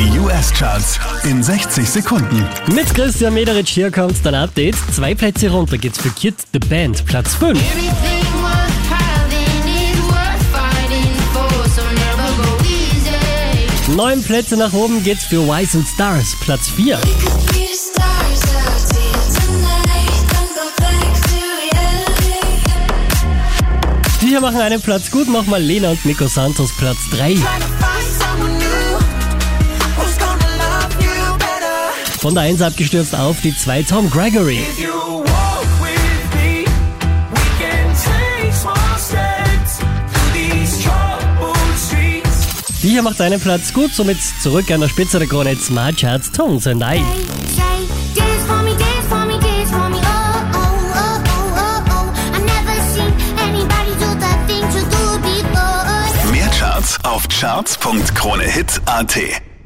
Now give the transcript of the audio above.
Die US-Charts in 60 Sekunden. Mit Christian Mederich hier kommt dein Update. Zwei Plätze runter geht's für Kid the Band, Platz 5. Everything worth having is worth fighting for, so never go easy. Neun Plätze nach oben geht's für Wise and Stars, Platz 4. Could be the stars out here tonight. Don't go back to reality. Die hier machen einen Platz gut, nochmal Lena und Nico Santos, Platz 3. Von der 1 abgestürzt auf die 2 Tom Gregory. If you walk with me, we can take small steps through these troubled streets. Die hier macht einen Platz gut, somit zurück an der Spitze der Krone Smart Charts Tones and I. Oh, oh, oh. I. Mehr Charts auf charts.kronehit.at.